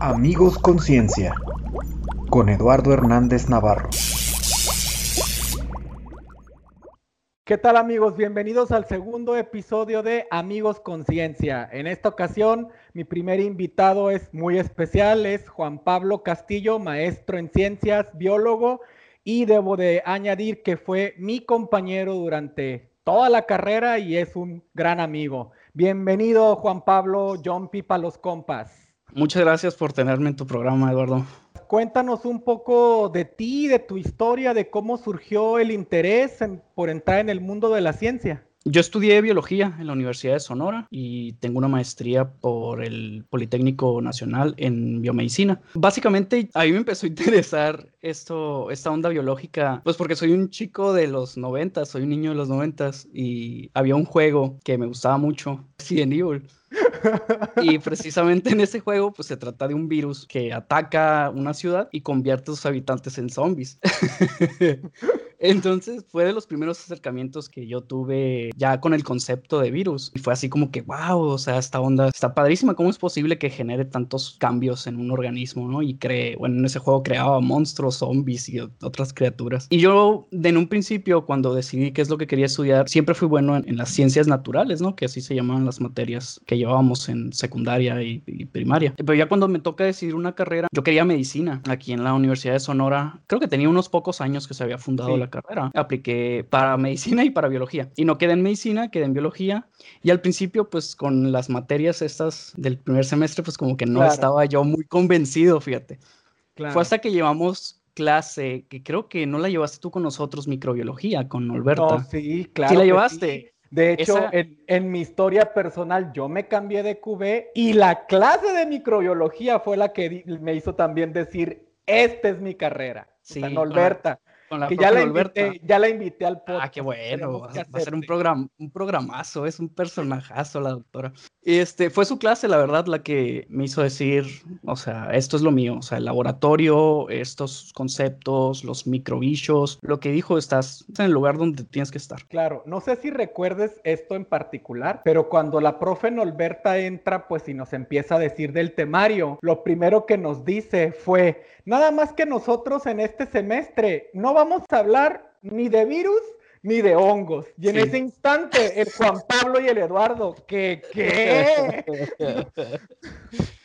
Amigos Conciencia con Eduardo Hernández Navarro. ¿Qué tal amigos? Bienvenidos al segundo episodio de Amigos Conciencia. En esta ocasión, mi primer invitado es muy especial, es Juan Pablo Castillo, maestro en ciencias, biólogo, y debo de añadir que fue mi compañero durante toda la carrera y es un gran amigo. Bienvenido Juan Pablo, John Pipa los compas. Muchas gracias por tenerme en tu programa, Eduardo. Cuéntanos un poco de ti, de tu historia, de cómo surgió el interés por entrar en el mundo de la ciencia. Yo estudié biología en la Universidad de Sonora y tengo una maestría por el Politécnico Nacional en biomedicina. Básicamente, a mí me empezó a interesar esto, esta onda biológica, pues porque soy un chico de los noventas, soy un niño de los noventas y había un juego que me gustaba mucho, Resident Evil. Y precisamente en ese juego, pues se trata de un virus que ataca una ciudad y convierte a sus habitantes en zombies. Entonces fue de los primeros acercamientos que yo tuve ya con el concepto de virus. Y fue así como que, wow, o sea, esta onda está padrísima. ¿Cómo es posible que genere tantos cambios en un organismo, no? Y cree, bueno, en ese juego creaba monstruos, zombies y otras criaturas. Y yo, en un principio, cuando decidí qué es lo que quería estudiar, siempre fui bueno en, las ciencias naturales, ¿no? Que así se llamaban las materias que llevábamos en secundaria y, y primaria. Pero ya cuando me toca decidir una carrera, yo quería medicina aquí en la Universidad de Sonora. Creo que tenía unos pocos años que se había fundado la carrera. Apliqué para medicina y para biología. Y no quedé en medicina, quedé en biología. Y al principio, pues con las materias estas del primer semestre, pues como que no estaba yo muy convencido, fíjate. Fue hasta que llevamos clase, que creo que no la llevaste tú con nosotros, microbiología, con Alberta. No, sí, claro. Sí la llevaste. De hecho, en, mi historia personal, yo me cambié de QB y la clase de microbiología fue la que me hizo también decir, esta es mi carrera. Sí, o Alberta que ya la, invité, ya la invité al podcast. Ah, qué bueno. Va, a ser un, programa, un programazo, es un personajazo la doctora. Este, fue su clase, la verdad, la que me hizo decir, o sea, esto es lo mío, o sea, el laboratorio, estos conceptos, los microbichos, lo que dijo, estás en el lugar donde tienes que estar. Claro, no sé si recuerdes esto en particular, pero cuando la profe Nolberta entra, pues y nos empieza a decir del temario, lo primero que nos dice fue, nada más que nosotros en este semestre no vamos a hablar ni de virus ni de hongos. Y en ese instante, el Juan Pablo y el Eduardo, ¿qué? ¿Qué?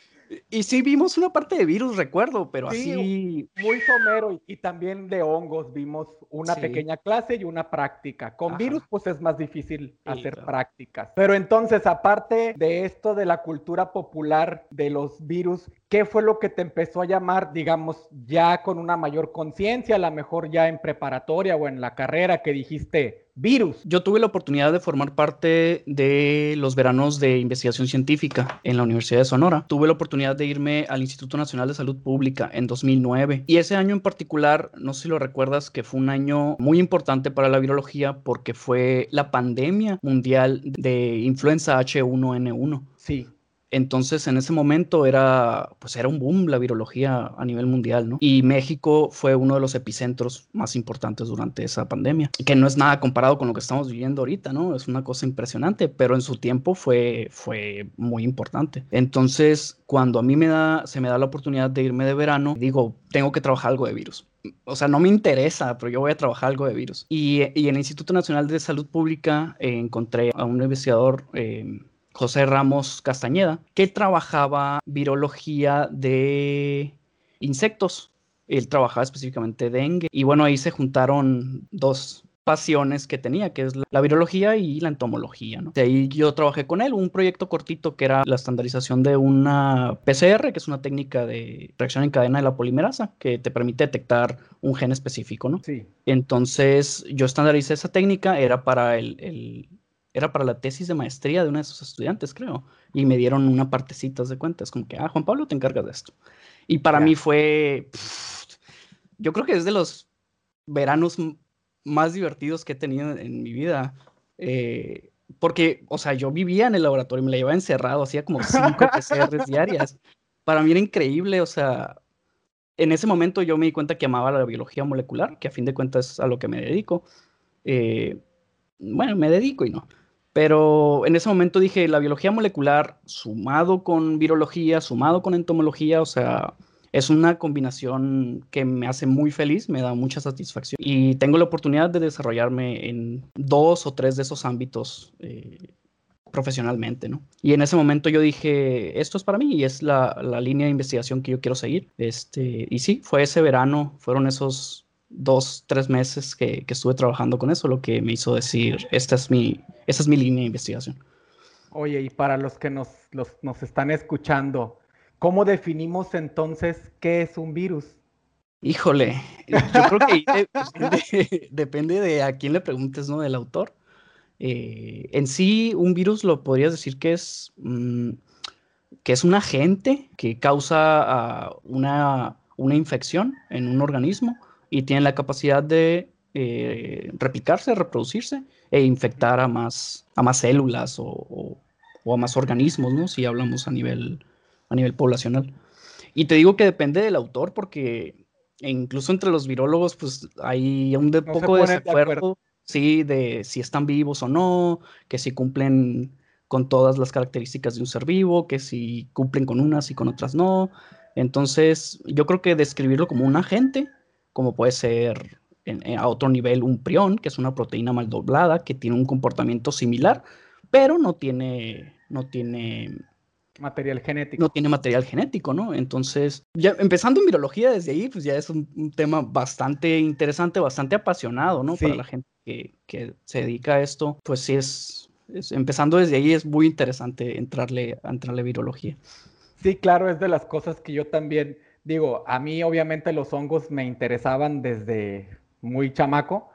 Y sí vimos una parte de virus, recuerdo, pero así. Muy somero y, también de hongos vimos una pequeña clase y una práctica. Con virus, pues es más difícil hacer prácticas. Pero entonces, aparte de esto de la cultura popular de los virus, ¿qué fue lo que te empezó a llamar, digamos, ya con una mayor conciencia, a lo mejor ya en preparatoria o en la carrera que dijiste, virus. Yo tuve la oportunidad de formar parte de los veranos de investigación científica en la Universidad de Sonora. Tuve la oportunidad de irme al Instituto Nacional de Salud Pública en 2009 y ese año en particular, no sé si lo recuerdas, que fue un año muy importante para la virología porque fue la pandemia mundial de influenza H1N1. Sí. Entonces, en ese momento era, pues era un boom la virología a nivel mundial, ¿no? Y México fue uno de los epicentros más importantes durante esa pandemia, que no es nada comparado con lo que estamos viviendo ahorita, ¿no? Es una cosa impresionante, pero en su tiempo fue, fue muy importante. Entonces, cuando a mí me da, se me da la oportunidad de irme de verano, digo, tengo que trabajar algo de virus. O sea, no me interesa, pero yo voy a trabajar algo de virus. Y, en el Instituto Nacional de Salud Pública eh, encontré a un investigador eh, José Ramos Castañeda, que trabajaba virología de insectos. Él trabajaba específicamente dengue. Y bueno, ahí se juntaron dos pasiones que tenía, que es la virología y la entomología. De ahí yo trabajé con él, un proyecto cortito que era la estandarización de una PCR, que es una técnica de reacción en cadena de la polimerasa, que te permite detectar un gen específico, ¿no? Sí. Entonces yo estandaricé esa técnica, era para el era para la tesis de maestría de uno de sus estudiantes, creo. Y me dieron una partecita de cuentas, como que, ah, Juan Pablo, te encargas de esto. Y para mí fue, yo creo que es de los veranos más divertidos que he tenido en mi vida. Eh, porque, o sea, yo vivía en el laboratorio, me la llevaba encerrado, hacía como cinco PCRs diarias. Para mí era increíble, o sea, en ese momento yo me di cuenta que amaba la biología molecular, que a fin de cuentas es a lo que me dedico. Eh, bueno, me dedico y no Pero en ese momento dije, la biología molecular sumado con virología, sumado con entomología, o sea, es una combinación que me hace muy feliz, me da mucha satisfacción y tengo la oportunidad de desarrollarme en dos o tres de esos ámbitos eh, profesionalmente, ¿no? Y en ese momento yo dije, esto es para mí y es la, línea de investigación que yo quiero seguir. Este, y sí, fue ese verano, fueron esos dos, tres meses que, estuve trabajando con eso, lo que me hizo decir, esta es mi, esta es mi línea de investigación. Oye, y para los que nos, nos están escuchando, ¿cómo definimos entonces qué es un virus? Híjole, yo creo que depende, de a quién le preguntes, ¿no? Del autor. Eh, en sí, un virus lo podrías decir que es, mm, que es un agente que causa ah, una, una infección en un organismo y tiene la capacidad de eh, replicarse, reproducirse e infectar a más, a más células o, a más organismos, ¿no? Si hablamos a nivel, a nivel poblacional. Y te digo que depende del autor porque incluso entre los virólogos pues hay un poco de desacuerdo, sí, de si están vivos o no, que si cumplen con todas las características de un ser vivo, que si cumplen con unas y con otras no. Entonces, yo creo que describirlo como un agente como puede ser a otro nivel un prión, que es una proteína mal doblada, que tiene un comportamiento similar, pero no tiene, no tiene material genético. No tiene material genético, ¿no? Entonces, ya empezando en virología desde ahí, pues ya es un, tema bastante interesante, bastante apasionado, ¿no? Para la gente que, se dedica a esto, pues sí es, empezando desde ahí es muy interesante entrarle, a entrarle a virología. Sí, claro, es de las cosas que yo también digo, a mí obviamente los hongos me interesaban desde muy chamaco,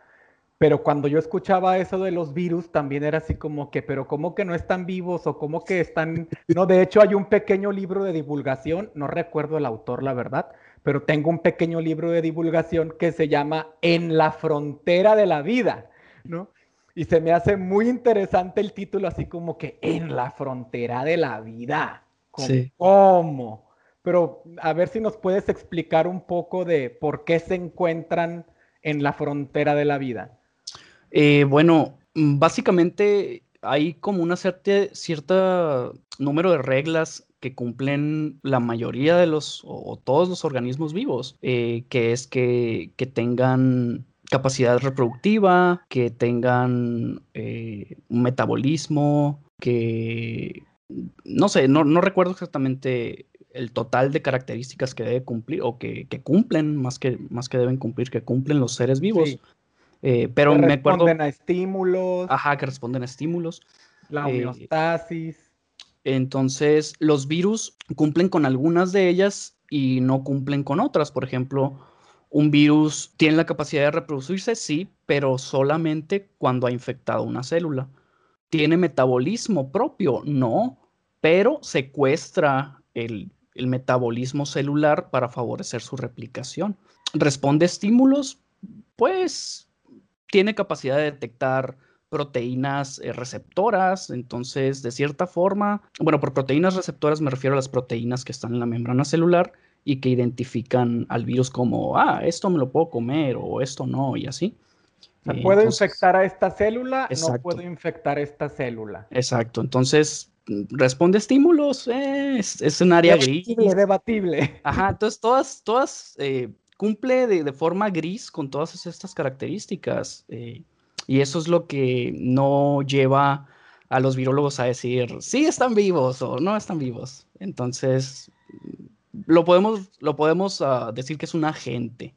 pero cuando yo escuchaba eso de los virus también era así como que, pero ¿cómo que no están vivos o cómo que están... No, de hecho hay un pequeño libro de divulgación, no recuerdo el autor, la verdad, pero tengo un pequeño libro de divulgación que se llama En la frontera de la vida, ¿no? Y se me hace muy interesante el título, así como que En la frontera de la vida. ¿Cómo? Pero a ver si nos puedes explicar un poco de por qué se encuentran en la frontera de la vida. Eh, bueno, básicamente hay como una cierta, cierta número de reglas que cumplen la mayoría de los o, todos los organismos vivos, eh, que es que, tengan capacidad reproductiva, que tengan eh, metabolismo, que no sé, no, no recuerdo exactamente el total de características que debe cumplir o que, cumplen, más que, más que deben cumplir, que cumplen los seres vivos. Eh, pero me acuerdo. Responden a estímulos. Ajá, que responden a estímulos. La eh, homeostasis. entonces, los virus cumplen con algunas de ellas y no cumplen con otras. Por ejemplo, un virus tiene la capacidad de reproducirse, sí, pero solamente cuando ha infectado una célula. ¿Tiene metabolismo propio? No, pero secuestra el el metabolismo celular para favorecer su replicación. Responde a estímulos, pues tiene capacidad de detectar proteínas eh, receptoras, entonces de cierta forma, bueno, por proteínas receptoras me refiero a las proteínas que están en la membrana celular y que identifican al virus como, ah, esto me lo puedo comer o esto no, y así. puedo infectar a esta célula, no puedo infectar a esta célula. Exacto, entonces responde estímulos, eh, es, un área gris. Debatible. Ajá, entonces todas, todas eh, cumple de, forma gris con todas estas características. Eh, y eso es lo que no lleva a los virólogos a decir, sí están vivos o no están vivos. Entonces, lo podemos, lo podemos ah, decir que es un agente.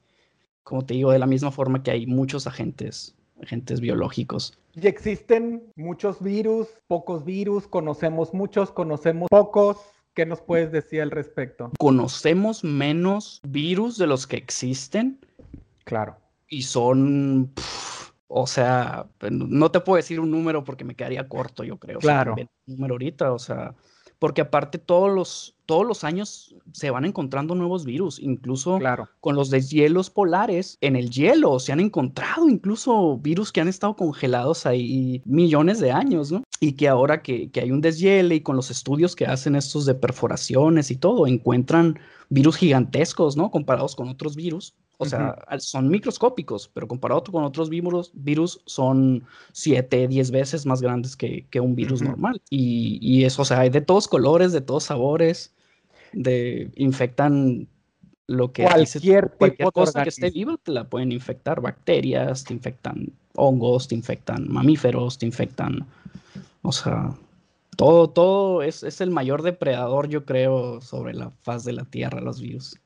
Como te digo, de la misma forma que hay muchos agentes agentes biológicos. Y existen muchos virus, pocos virus, conocemos muchos, conocemos pocos. ¿Qué nos puedes decir al respecto? Conocemos menos virus de los que existen. Claro. Y son, o sea, no te puedo decir un número porque me quedaría corto, yo creo. Claro. un número ahorita, o sea, porque aparte todos los, todos los años se van encontrando nuevos virus, incluso con los deshielos polares, en el hielo se han encontrado incluso virus que han estado congelados ahí millones de años, ¿no? Y que ahora que, hay un deshiele y con los estudios que hacen estos de perforaciones y todo, encuentran virus gigantescos, ¿no? Comparados con otros virus O sea, son microscópicos, pero comparado con otros virus, virus son 7, 10 veces más grandes que, un virus normal. Y, y, eso, o sea, hay de todos colores, de todos sabores, de infectan lo que cualquier, cualquier cosa que esté viva te la pueden infectar, bacterias, te infectan hongos, te infectan mamíferos, te infectan, o sea, todo, todo es, es el mayor depredador, yo creo, sobre la faz de la Tierra, los virus.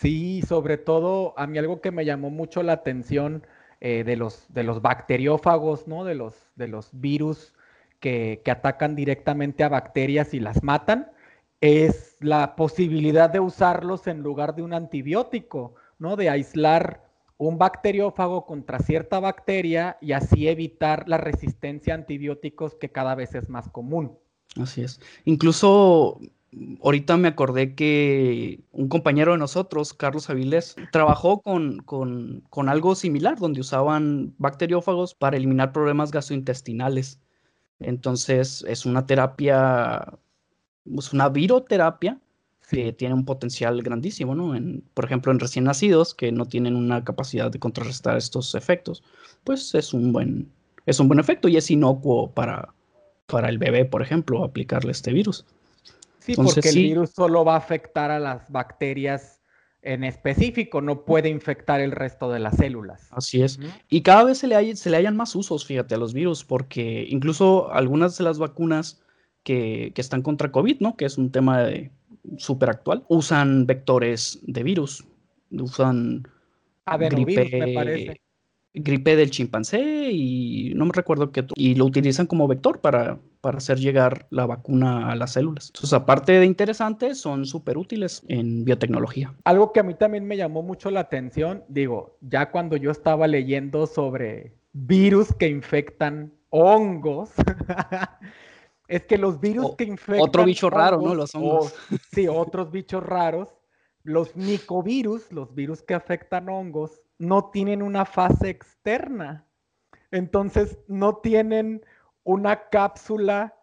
Sí, sobre todo a mí algo que me llamó mucho la atención eh, de, los, de los bacteriófagos, ¿no? De los, de los virus que, que, atacan directamente a bacterias y las matan, es la posibilidad de usarlos en lugar de un antibiótico, ¿no? De aislar un bacteriófago contra cierta bacteria y así evitar la resistencia a antibióticos que cada vez es más común. Así es. Incluso ahorita me acordé que un compañero de nosotros, Carlos Avilés, trabajó con, algo similar, donde usaban bacteriófagos para eliminar problemas gastrointestinales. Entonces, es una terapia, es una viroterapia que tiene un potencial grandísimo, ¿no? En, por ejemplo, en recién nacidos que no tienen una capacidad de contrarrestar estos efectos, pues es un buen, es un buen efecto y es inocuo para, para el bebé, por ejemplo, aplicarle este virus. Sí, porque el virus solo va a afectar a las bacterias en específico, no puede infectar el resto de las células. Así es. Y cada vez se le, se le hayan más usos, fíjate, a los virus, porque incluso algunas de las vacunas que, están contra COVID, ¿no? Que es un tema súper actual, usan vectores de virus. Usan gripe, me parece gripe del chimpancé y no me recuerdo qué, y lo utilizan como vector para, para hacer llegar la vacuna a las células. Entonces, aparte de interesantes, son súper útiles en biotecnología. Algo que a mí también me llamó mucho la atención, digo, ya cuando yo estaba leyendo sobre virus que infectan hongos, es que los virus que infectan... Otro bicho raro, ¿no? Los hongos. sí, otros bichos raros. Los micovirus, los virus que afectan hongos, no tienen una fase externa. Entonces, no tienen una cápsula.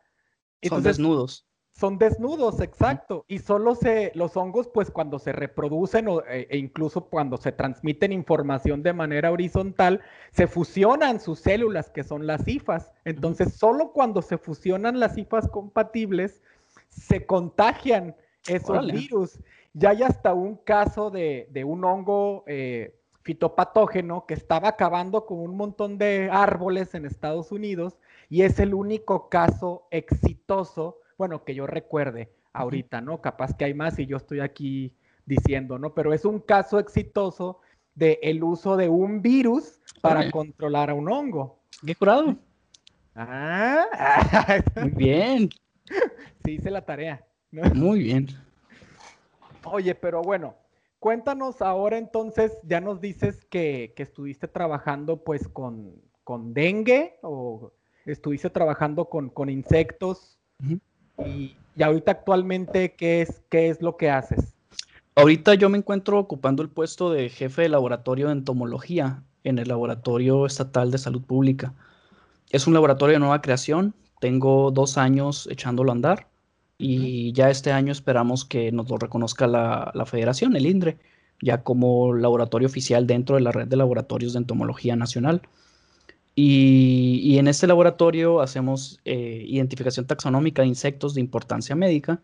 son desnudos. Son desnudos, exacto. Y solo se, los hongos, pues cuando se reproducen e, e, incluso cuando se transmiten información de manera horizontal, se fusionan sus células, que son las cifas. Entonces, solo cuando se fusionan las cifas compatibles, se contagian esos virus. Ya hay hasta un caso de, un hongo eh, fitopatógeno que estaba acabando con un montón de árboles en Estados Unidos y es el único caso exitoso, bueno, que yo recuerde ahorita, ¿no? Capaz que hay más y yo estoy aquí diciendo, ¿no? Pero es un caso exitoso de el uso de un virus para controlar a un hongo. ¿Qué curado? Ah, muy bien. Sí, hice la tarea. Muy bien. Oye, pero bueno, Cuéntanos ahora entonces, ya nos dices que, estuviste trabajando pues con, dengue o estuviste trabajando con, insectos y, ahorita actualmente, ¿qué es, ¿qué es lo que haces? Ahorita yo me encuentro ocupando el puesto de jefe de laboratorio de entomología en el Laboratorio Estatal de Salud Pública. Es un laboratorio de nueva creación, tengo dos años echándolo a andar y ya este año esperamos que nos lo reconozca la, federación, el INDRE, ya como laboratorio oficial dentro de la red de laboratorios de entomología nacional. Y, en este laboratorio hacemos eh, identificación taxonómica de insectos de importancia médica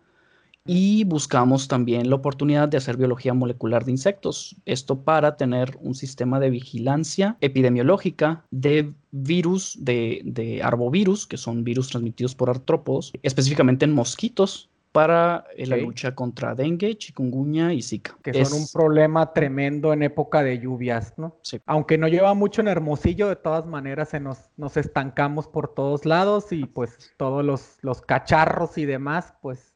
y buscamos también la oportunidad de hacer biología molecular de insectos. Esto para tener un sistema de vigilancia epidemiológica de virus, de, arbovirus, que son virus transmitidos por artrópodos, específicamente en mosquitos, para eh, la lucha contra dengue, chikungunya y zika. Que son un problema tremendo en época de lluvias, ¿no? Sí. Aunque no lleva mucho en Hermosillo, de todas maneras se nos, nos estancamos por todos lados y pues todos los, los cacharros y demás, pues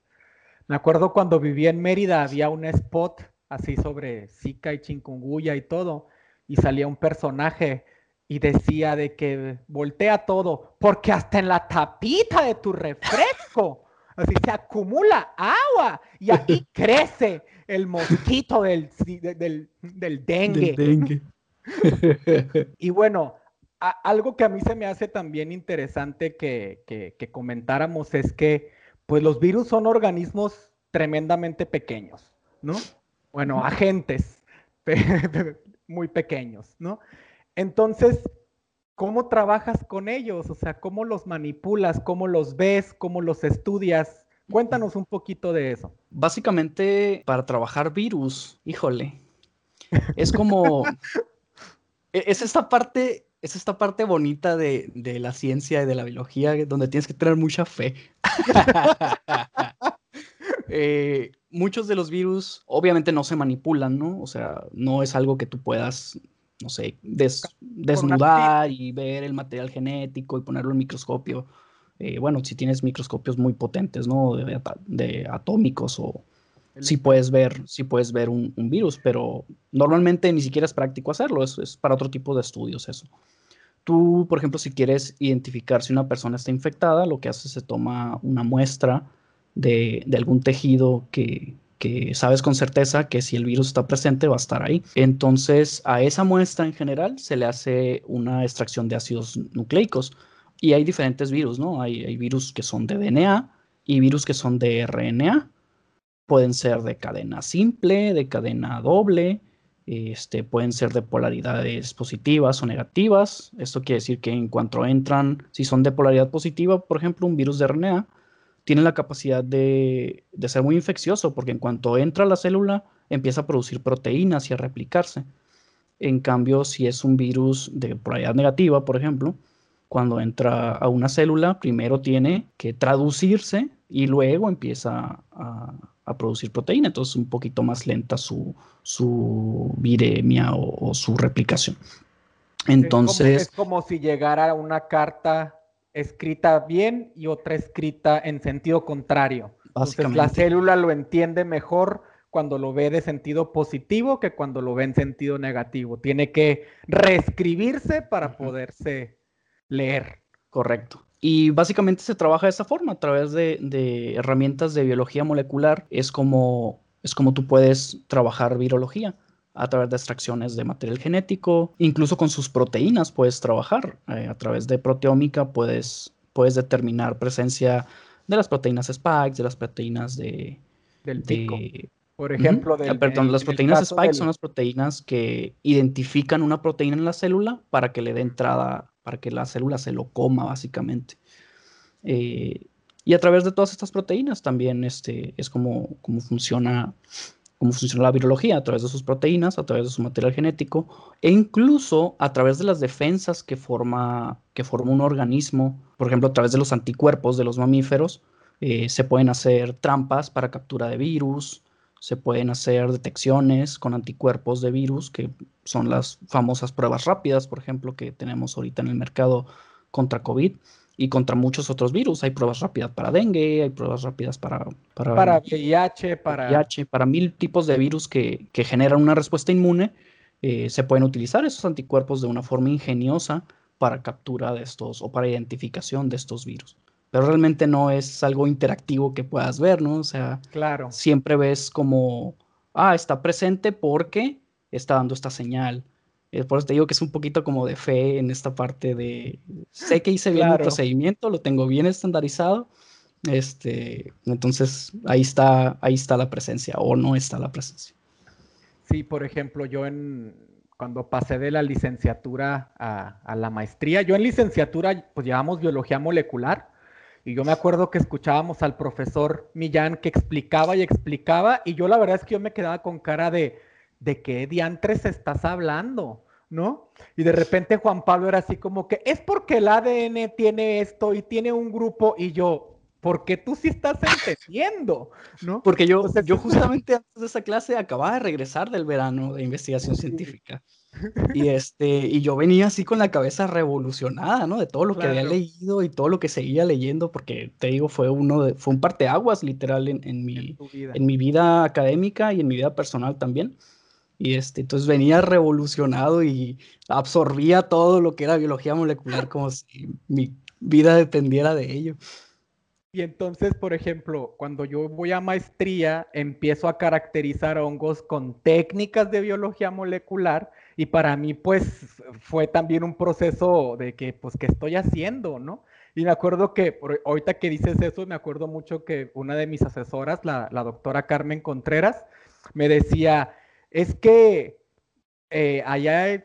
me acuerdo cuando vivía en Mérida, había un spot así sobre Zika y Chingunguya y todo, y salía un personaje y decía de que voltea todo, porque hasta en la tapita de tu refresco, así se acumula agua y aquí crece el mosquito del, del, del dengue. y bueno, algo que a mí se me hace también interesante que, que comentáramos es que pues los virus son organismos tremendamente pequeños, ¿no? Bueno, agentes. muy pequeños, ¿no? Entonces, ¿cómo trabajas con ellos? O sea, ¿cómo los manipulas? ¿Cómo los ves? ¿Cómo los estudias? Cuéntanos un poquito de eso. Básicamente, para trabajar virus, híjole, es como... E-, es esta parte es esta parte bonita de, la ciencia y de la biología donde tienes que tener mucha fe. Eh, muchos de los virus obviamente no se manipulan, ¿no? O sea, no es algo que tú puedas, no sé, desnudar y ver el material genético y ponerlo en microscopio. Eh, bueno, si tienes microscopios muy potentes, ¿no? De, atómicos o... Sí puedes ver, sí puedes ver un, virus, pero normalmente ni siquiera es práctico hacerlo, es, es para otro tipo de estudios eso. Tú, por ejemplo, si quieres identificar si una persona está infectada, lo que haces es se toma una muestra de, algún tejido que, sabes con certeza que si el virus está presente va a estar ahí. Entonces, a esa muestra en general se le hace una extracción de ácidos nucleicos. Y hay diferentes virus, ¿no? Hay, hay virus que son de DNA y virus que son de RNA. Pueden ser de cadena simple, de cadena doble, este, pueden ser de polaridades positivas o negativas. Esto quiere decir que en cuanto entran, si son de polaridad positiva, por ejemplo, un virus de RNA, tiene la capacidad de, ser muy infeccioso, porque en cuanto entra la célula, empieza a producir proteínas y a replicarse. En cambio, si es un virus de polaridad negativa, por ejemplo, cuando entra a una célula, primero tiene que traducirse y luego empieza a, a producir proteína, entonces un poquito más lenta su, su viremia o, su replicación. Entonces... Es como, si llegara una carta escrita bien y otra escrita en sentido contrario. Entonces la célula lo entiende mejor cuando lo ve de sentido positivo que cuando lo ve en sentido negativo. Tiene que reescribirse para poderse leer. Correcto. Y básicamente se trabaja de esa forma, a través de, herramientas de biología molecular. Es como, es como tú puedes trabajar virología a través de extracciones de material genético, incluso con sus proteínas puedes trabajar. Eh, a través de proteómica puedes, puedes determinar presencia de las proteínas spike, de las proteínas de... Del Por ejemplo, ah, perdón, las proteínas spike son las proteínas que identifican una proteína en la célula para que le dé entrada para que la célula se lo coma básicamente. Eh, y a través de todas estas proteínas también este, es como, como, funciona, cómo funciona la virología, a través de sus proteínas, a través de su material genético, e incluso a través de las defensas que forma, que forma un organismo, por ejemplo, a través de los anticuerpos de los mamíferos, eh, se pueden hacer trampas para captura de virus, se pueden hacer detecciones con anticuerpos de virus, que son las famosas pruebas rápidas, por ejemplo, que tenemos ahorita en el mercado contra COVID y contra muchos otros virus. Hay pruebas rápidas para dengue, hay pruebas rápidas para... Para, para VIH, para... VIH, para mil tipos de virus que, generan una respuesta inmune. Eh, se pueden utilizar esos anticuerpos de una forma ingeniosa para captura de estos o para identificación de estos virus pero realmente no es algo interactivo que puedas ver, ¿no? O sea, claro. siempre ves como, ah, está presente porque está dando esta señal. Eh, por eso te digo que es un poquito como de fe en esta parte de, sé que hice bien el procedimiento, lo tengo bien estandarizado, este, entonces ahí está, ahí está la presencia o no está la presencia. Sí, por ejemplo, yo en, cuando pasé de la licenciatura a, a, la maestría, yo en licenciatura pues llevamos biología molecular y yo me acuerdo que escuchábamos al profesor Millán que explicaba y explicaba, y yo la verdad es que yo me quedaba con cara de, ¿de qué diantres estás hablando? ¿No? Y de repente Juan Pablo era así como que, es porque el ADN tiene esto y tiene un grupo, y yo, porque tú sí estás entendiendo, ¿no? Porque yo, yo justamente antes de esa clase acababa de regresar del verano de investigación científica. Y, este, y yo venía así con la cabeza revolucionada, ¿no? De todo lo que había leído y todo lo que seguía leyendo, porque te digo, fue uno de, fue un parteaguas literal en, en mi, en, mi vida académica y en mi vida personal también. Y este, entonces venía revolucionado y absorbía todo lo que era biología molecular como si mi vida dependiera de ello. Y entonces, por ejemplo, cuando yo voy a maestría, empiezo a caracterizar hongos con técnicas de biología molecular y para mí, pues, fue también un proceso de que, pues, ¿qué estoy haciendo, no? Y me acuerdo que, ahorita que dices eso, me acuerdo mucho que una de mis asesoras, la, doctora Carmen Contreras, me decía, es que eh, allá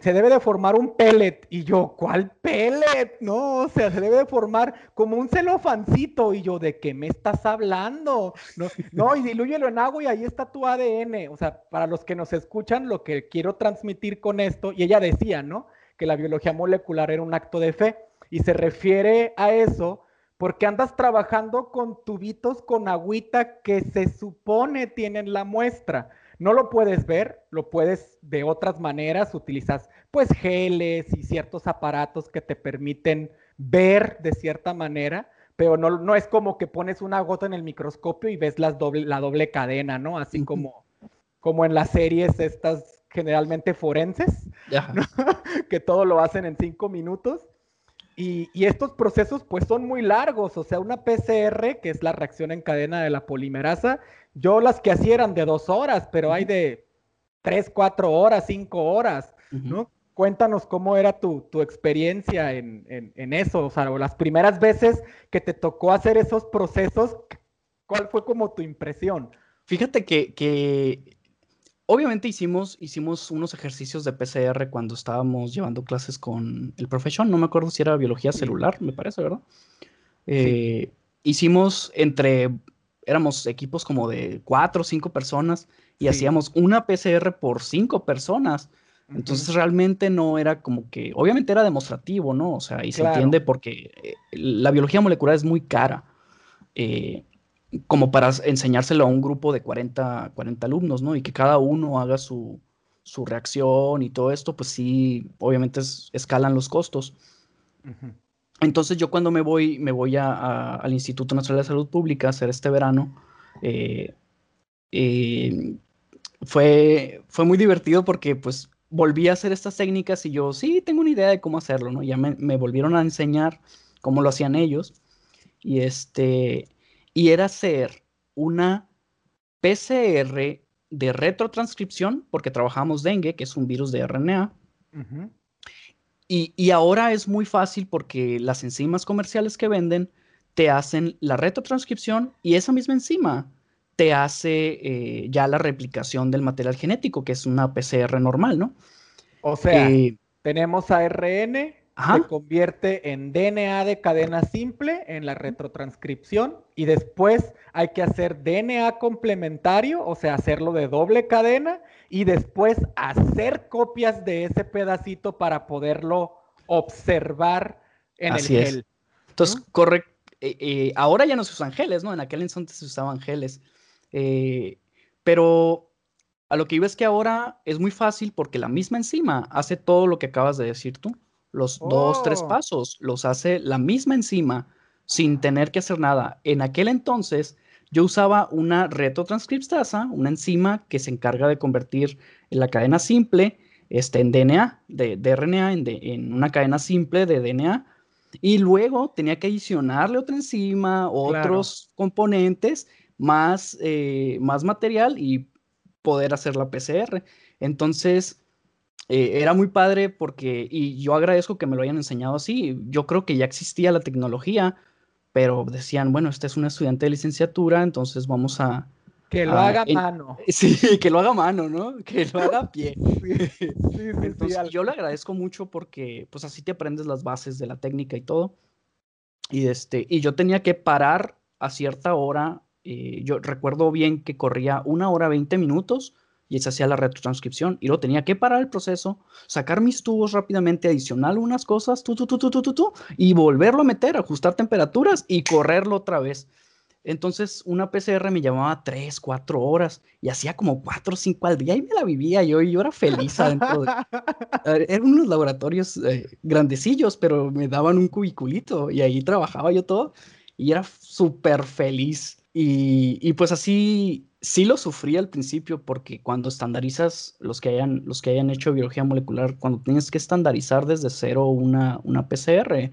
se debe de formar un pellet. Y yo, ¿cuál pellet? No, o sea, se debe de formar como un celofancito. Y yo, ¿de qué me estás hablando? No, no, y dilúyelo en agua y ahí está tu ADN. O sea, para los que nos escuchan, lo que quiero transmitir con esto, y ella decía, ¿no? Que la biología molecular era un acto de fe. Y se refiere a eso porque andas trabajando con tubitos con agüita que se supone tienen la muestra. No lo puedes ver, lo puedes de otras maneras, utilizas pues geles y ciertos aparatos que te permiten ver de cierta manera, pero no, no es como que pones una gota en el microscopio y ves las doble, la doble cadena, ¿no? Así como, como en las series estas generalmente forenses, que todo lo hacen en cinco minutos. Y, y, estos procesos pues son muy largos, o sea, una PCR, que es la reacción en cadena de la polimerasa, yo las que hacía eran de dos horas, pero hay de tres, cuatro horas, cinco horas, ¿no? Cuéntanos cómo era tu, experiencia en, eso, o sea, las primeras veces que te tocó hacer esos procesos, ¿cuál fue como tu impresión? Fíjate que, obviamente hicimos, hicimos unos ejercicios de PCR cuando estábamos llevando clases con el profesor, no me acuerdo si era biología celular, me parece, ¿verdad? Eh, hicimos entre éramos equipos como de cuatro o cinco personas y hacíamos una PCR por cinco personas. Entonces realmente no era como que, obviamente era demostrativo, ¿no? O sea, y se entiende porque eh, la biología molecular es muy cara. Eh, como para enseñárselo a un grupo de 40, 40 alumnos, ¿no? Y que cada uno haga su, reacción y todo esto, pues sí, obviamente escalan los costos. Entonces yo cuando me voy, me voy al Instituto Nacional de Salud Pública a hacer este verano, eh, eh, fue, fue muy divertido porque pues volví a hacer estas técnicas y yo sí tengo una idea de cómo hacerlo, ¿no? Ya me, me volvieron a enseñar cómo lo hacían ellos y este, y era hacer una PCR de retrotranscripción, porque trabajamos dengue, que es un virus de RNA, y, ahora es muy fácil porque las enzimas comerciales que venden te hacen la retrotranscripción y esa misma enzima te hace eh, ya la replicación del material genético, que es una PCR normal, ¿no? O sea, eh, tenemos ARN, se convierte en DNA de cadena simple en la retrotranscripción y después hay que hacer DNA complementario, o sea, hacerlo de doble cadena y después hacer copias de ese pedacito para poderlo observar en el gel. Entonces, correcto. Eh, eh, ahora ya no se usan geles, ¿no? En aquel entonces se usaban geles. Eh, pero a lo que iba es que ahora es muy fácil porque la misma enzima hace todo lo que acabas de decir tú. Los dos, tres oh. pasos los hace la misma enzima sin tener que hacer nada. En aquel entonces yo usaba una retrotranscriptasa, una enzima que se encarga de convertir en la cadena simple este, en DNA, de, RNA, en, una cadena simple de DNA. Y luego tenía que adicionarle otra enzima, otros componentes, más, eh, más material y poder hacer la PCR. Entonces, eh, era muy padre porque, y yo agradezco que me lo hayan enseñado así, yo creo que ya existía la tecnología, pero decían, bueno, este es un estudiante de licenciatura, entonces vamos a... Que lo haga a mano. Sí, que lo haga a mano, ¿no? Que lo haga a pie. Sí, sí, yo le agradezco mucho porque pues así te aprendes las bases de la técnica y todo. Y, este, y yo tenía que parar a cierta hora. Eh, yo recuerdo bien que corría una hora 20 minutos y se hacía la retrotranscripción y luego tenía que parar el proceso, sacar mis tubos rápidamente, adicionar unas cosas, tú, tú, tú, tú, tú, tú, y volverlo a meter, ajustar temperaturas y correrlo otra vez. Entonces, una PCR me llamaba tres, cuatro horas y hacía como cuatro o cinco al día y me la vivía yo y yo era feliz adentro. Eran unos laboratorios eh, grandecillos, pero me daban un cubiculito y ahí trabajaba yo todo y era súper feliz. Y, y, pues así sí lo sufrí al principio porque cuando estandarizas los que hayan, los que hayan hecho biología molecular, cuando tienes que estandarizar desde cero una, una PCR,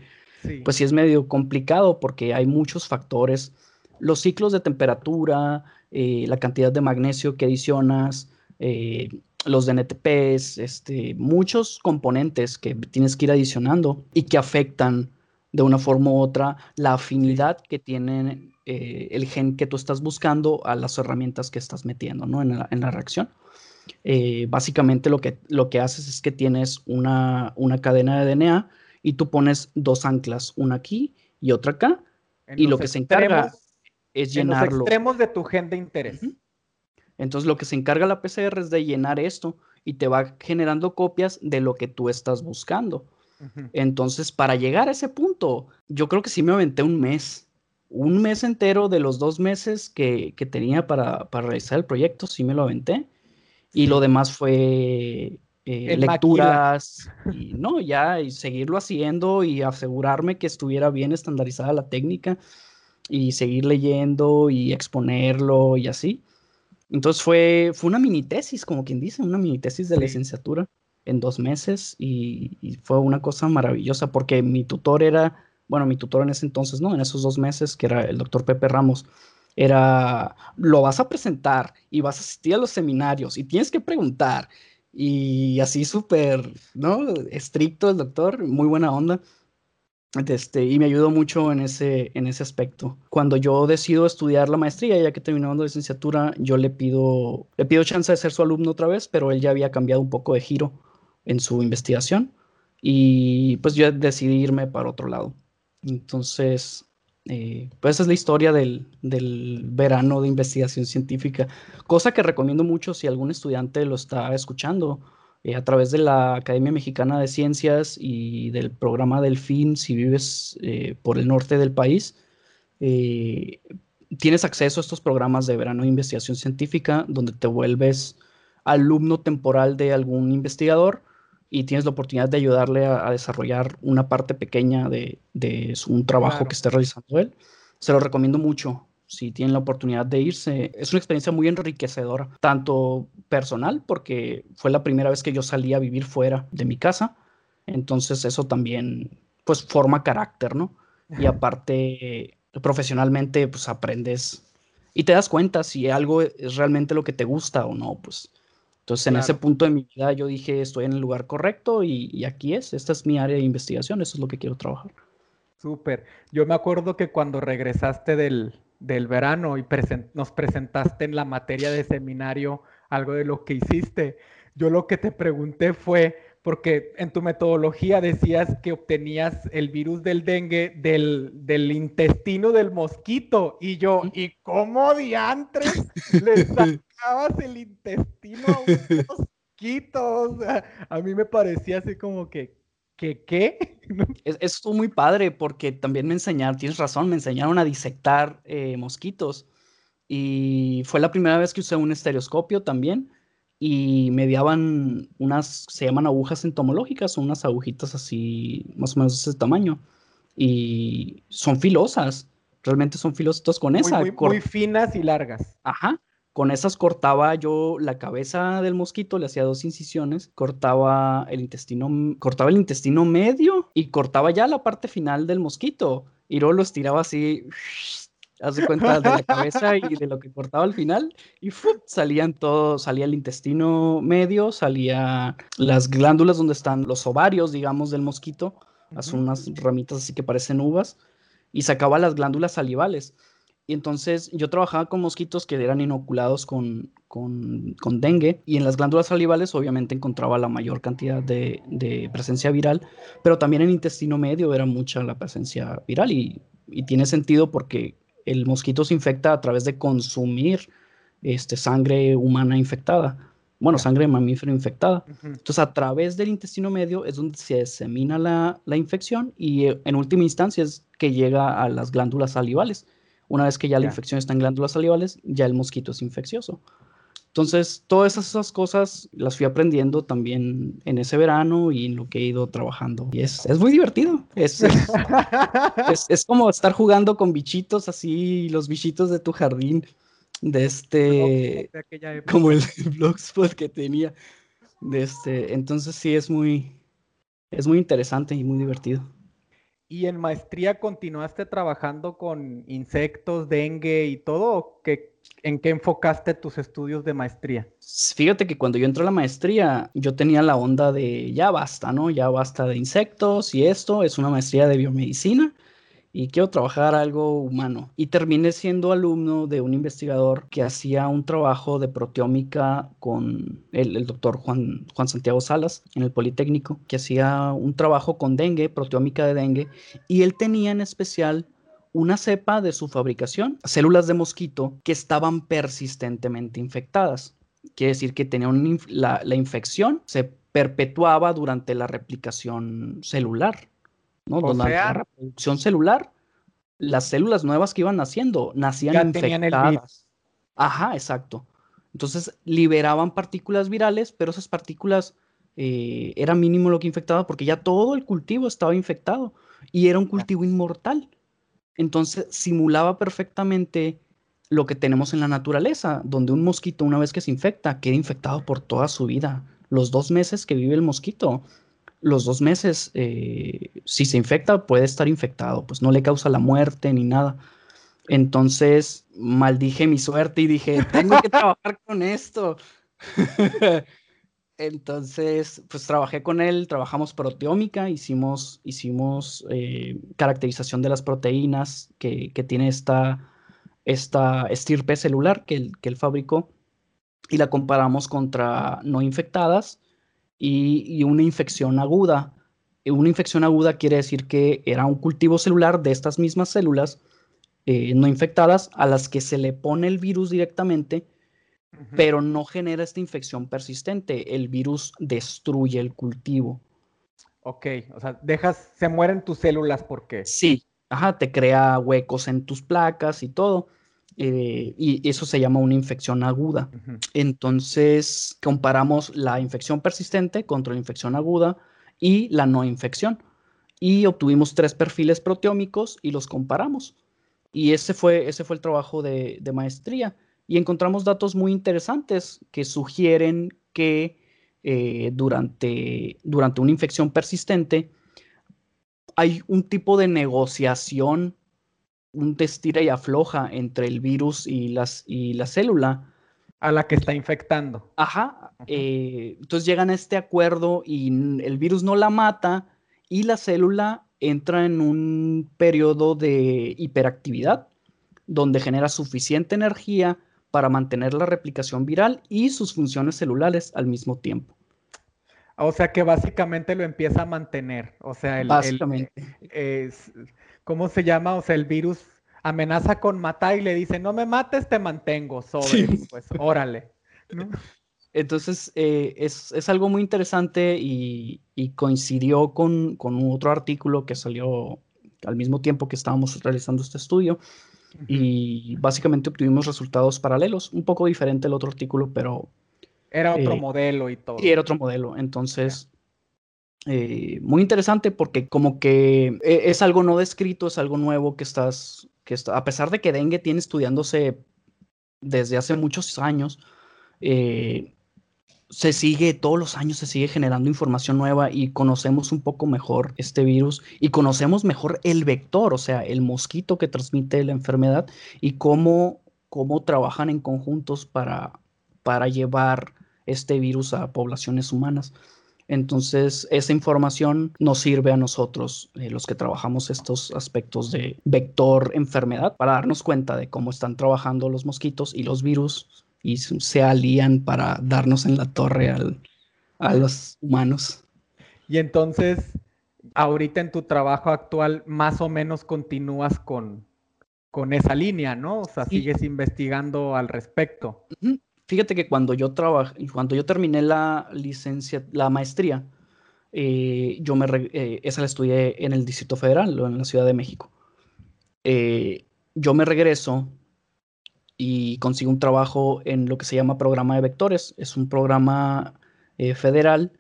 pues sí es medio complicado porque hay muchos factores. Los ciclos de temperatura, eh, la cantidad de magnesio que adicionas, eh, los DNTPs, este, muchos componentes que tienes que ir adicionando y que afectan de una forma u otra la afinidad que tienen eh, el gen que tú estás buscando a las herramientas que estás metiendo ¿no? en, la, reacción. Eh, básicamente lo que, lo que haces es que tienes una, una, cadena de DNA y tú pones dos anclas, una aquí y otra acá, y lo que se encarga es llenarlo. En los extremos de tu gen de interés. Entonces lo que se encarga la PCR es de llenar esto y te va generando copias de lo que tú estás buscando. Entonces, para llegar a ese punto, yo creo que sí me aventé un mes. Un mes entero de los dos meses que, tenía para, realizar el proyecto, sí me lo aventé. Y lo demás fue eh, lecturas y no, ya, y seguirlo haciendo y asegurarme que estuviera bien estandarizada la técnica y seguir leyendo y exponerlo y así. Entonces fue, fue una mini tesis, como quien dice, una mini tesis de licenciatura en dos meses y, fue una cosa maravillosa porque mi tutor era, bueno, mi tutor en ese entonces, ¿no? En esos dos meses, que era el doctor Pepe Ramos, era, lo vas a presentar y vas a asistir a los seminarios y tienes que preguntar y así súper, ¿no? Estricto el doctor, muy buena onda. Este, y me ayudó mucho en ese, en ese aspecto. Cuando yo decido estudiar la maestría, ya que terminando la licenciatura, yo le pido, le pido chance de ser su alumno otra vez, pero él ya había cambiado un poco de giro en su investigación y pues yo decidí irme para otro lado. Entonces, eh, pues esa es la historia del, del, verano de investigación científica, cosa que recomiendo mucho si algún estudiante lo está escuchando eh, a través de la Academia Mexicana de Ciencias y del programa Delfín, si vives eh, por el norte del país. tienes acceso a estos programas de verano de investigación científica donde te vuelves alumno temporal de algún investigador y tienes la oportunidad de ayudarle a, desarrollar una parte pequeña de, un trabajo que esté realizando él, se lo recomiendo mucho. Si tienen la oportunidad de irse, es una experiencia muy enriquecedora, tanto personal, porque fue la primera vez que yo salí a vivir fuera de mi casa, entonces eso también, pues, forma carácter, ¿no? Y aparte, profesionalmente, pues, aprendes y te das cuenta si algo es realmente lo que te gusta o no, pues entonces, en ese punto de mi vida yo dije, estoy en el lugar correcto y, aquí es, esta es mi área de investigación, eso es lo que quiero trabajar. Súper. Yo me acuerdo que cuando regresaste del, verano y nos presentaste en la materia de seminario algo de lo que hiciste, yo lo que te pregunté fue, porque en tu metodología decías que obtenías el virus del dengue del, intestino del mosquito. Y yo, ¿y cómo diantres le sacabas el intestino a un mosquito? a mí me parecía así como que, ¿qué qué? es, es muy padre porque también me enseñaron, tienes razón, me enseñaron a disectar eh, mosquitos. Y fue la primera vez que usé un estereoscopio también y mediaban unas, se llaman agujas entomológicas, son unas agujitas así, más o menos de ese tamaño, y son filosas, realmente son filosas con esa. Muy, finas y largas. Ajá, con esas cortaba yo la cabeza del mosquito, le hacía dos incisiones, cortaba el intestino, cortaba el intestino medio y cortaba ya la parte final del mosquito, y luego lo estiraba así Haz cuenta de la cabeza y de lo que cortaba al final. Y salían todo, salía el intestino medio, salía las glándulas donde están los ovarios, digamos, del mosquito. Son unas ramitas así que parecen uvas. Y sacaba las glándulas salivales. Y entonces yo trabajaba con mosquitos que eran inoculados con, con, con, dengue y en las glándulas salivales obviamente encontraba la mayor cantidad de, de, presencia viral, pero también en intestino medio era mucha la presencia viral y, y tiene sentido porque el mosquito se infecta a través de consumir este, sangre humana infectada. Bueno, sangre de mamífero infectada. Entonces, a través del intestino medio es donde se disemina la, infección y eh, en última instancia es que llega a las glándulas salivales. Una vez que ya la infección está en glándulas salivales, ya el mosquito es infeccioso. Entonces, todas esas cosas las fui aprendiendo también en ese verano y en lo que he ido trabajando. Y es, muy divertido. Es, es, como estar jugando con bichitos así, los bichitos de tu jardín, de este, como el blogspot que tenía. De este, entonces sí, es muy, es muy interesante y muy divertido. ¿Y en maestría continuaste trabajando con insectos, dengue y todo? ¿Qué, ¿En qué enfocaste tus estudios de maestría? Fíjate que cuando yo entré a la maestría, yo tenía la onda de ya basta, ¿no? Ya basta de insectos y esto, es una maestría de biomedicina y quiero trabajar algo humano. Y terminé siendo alumno de un investigador que hacía un trabajo de proteómica con el, doctor Juan, Juan Santiago Salas en el Politécnico, que hacía un trabajo con dengue, proteómica de dengue, y él tenía en especial una cepa de su fabricación, células de mosquito que estaban persistentemente infectadas. Quiere decir que tenía la, la infección se perpetuaba durante la replicación celular. ¿no? Durante la reproducción celular, las células nuevas que iban naciendo nacían infectadas. Ajá, exacto. Entonces liberaban partículas virales, pero esas partículas eh, era mínimo lo que infectaba porque ya todo el cultivo estaba infectado y era un cultivo inmortal. Entonces simulaba perfectamente lo que tenemos en la naturaleza, donde un mosquito una vez que se infecta queda infectado por toda su vida. Los dos meses que vive el mosquito los dos meses, eh, si se infecta, puede estar infectado, pues no le causa la muerte ni nada. Entonces, maldije mi suerte y dije, tengo que trabajar con esto. Entonces, pues trabajé con él, trabajamos proteómica, hicimos, hicimos eh, caracterización de las proteínas que, tiene esta, esta estirpe celular que él, que él fabricó y la comparamos contra no infectadas y, una infección aguda. Una infección aguda quiere decir que era un cultivo celular de estas mismas células eh, no infectadas a las que se le pone el virus directamente, pero no genera esta infección persistente. El virus destruye el cultivo. Ok, o sea, dejas, se mueren tus células porque. Sí, ajá, te crea huecos en tus placas y todo. Eh, y eso se llama una infección aguda. Entonces, comparamos la infección persistente contra la infección aguda y la no infección. Y obtuvimos tres perfiles proteómicos y los comparamos. Y ese fue, ese fue el trabajo de, maestría. Y encontramos datos muy interesantes que sugieren que eh, durante, durante una infección persistente hay un tipo de negociación un testira y afloja entre el virus y, las, y la célula. A la que está infectando. Ajá. Eh, entonces llegan a este acuerdo y el virus no la mata y la célula entra en un periodo de hiperactividad donde genera suficiente energía para mantener la replicación viral y sus funciones celulares al mismo tiempo. O sea que básicamente lo empieza a mantener. O sea, el, básicamente. es, ¿cómo se llama? O sea, el virus amenaza con matar y le dice, no me mates, te mantengo, sobre, pues órale. Entonces, eh, es, algo muy interesante y, coincidió con, otro artículo que salió al mismo tiempo que estábamos realizando este estudio y básicamente obtuvimos resultados paralelos, un poco diferente el otro artículo, pero... Era otro eh, modelo y todo. Sí, era otro modelo. Entonces, eh, muy interesante porque como que eh, es algo no descrito, es algo nuevo que estás, que está, a pesar de que dengue tiene estudiándose desde hace muchos años, eh, se sigue, todos los años se sigue generando información nueva y conocemos un poco mejor este virus y conocemos mejor el vector, o sea, el mosquito que transmite la enfermedad y cómo, cómo trabajan en conjuntos para, para llevar este virus a poblaciones humanas. Entonces, esa información nos sirve a nosotros, eh, los que trabajamos estos aspectos de vector enfermedad, para darnos cuenta de cómo están trabajando los mosquitos y los virus y se alían para darnos en la torre a los humanos. Y entonces, ahorita en tu trabajo actual, más o menos continúas con, con esa línea, ¿no? O sea, sigues investigando al respecto. Fíjate que cuando yo trabajé, cuando yo terminé la licencia, la maestría, eh, yo me, eh, esa la estudié en el Distrito Federal o en la Ciudad de México. Eh, yo me regreso y consigo un trabajo en lo que se llama programa de vectores. Es un programa federal